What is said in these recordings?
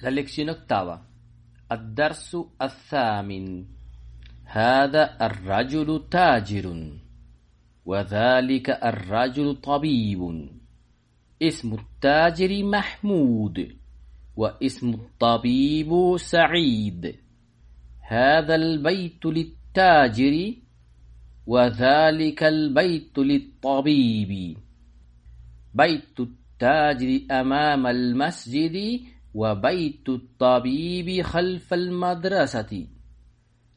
La lección octava. الدرس الثامن هذا الرجل تاجر وذلك الرجل طبيب اسم التاجر محمود واسم الطبيب سعيد هذا البيت للتاجر وذلك البيت للطبيب بيت التاجر أمام المسجد وبيت الطبيب خلف المدرسة.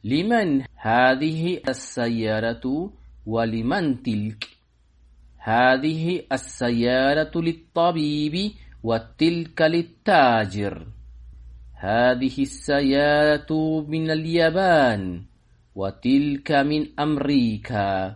لمن هذه السيارة ولمن تلك؟ هذه السيارة للطبيب وتلك للتاجر. هذه السيارة من اليابان وتلك من أمريكا.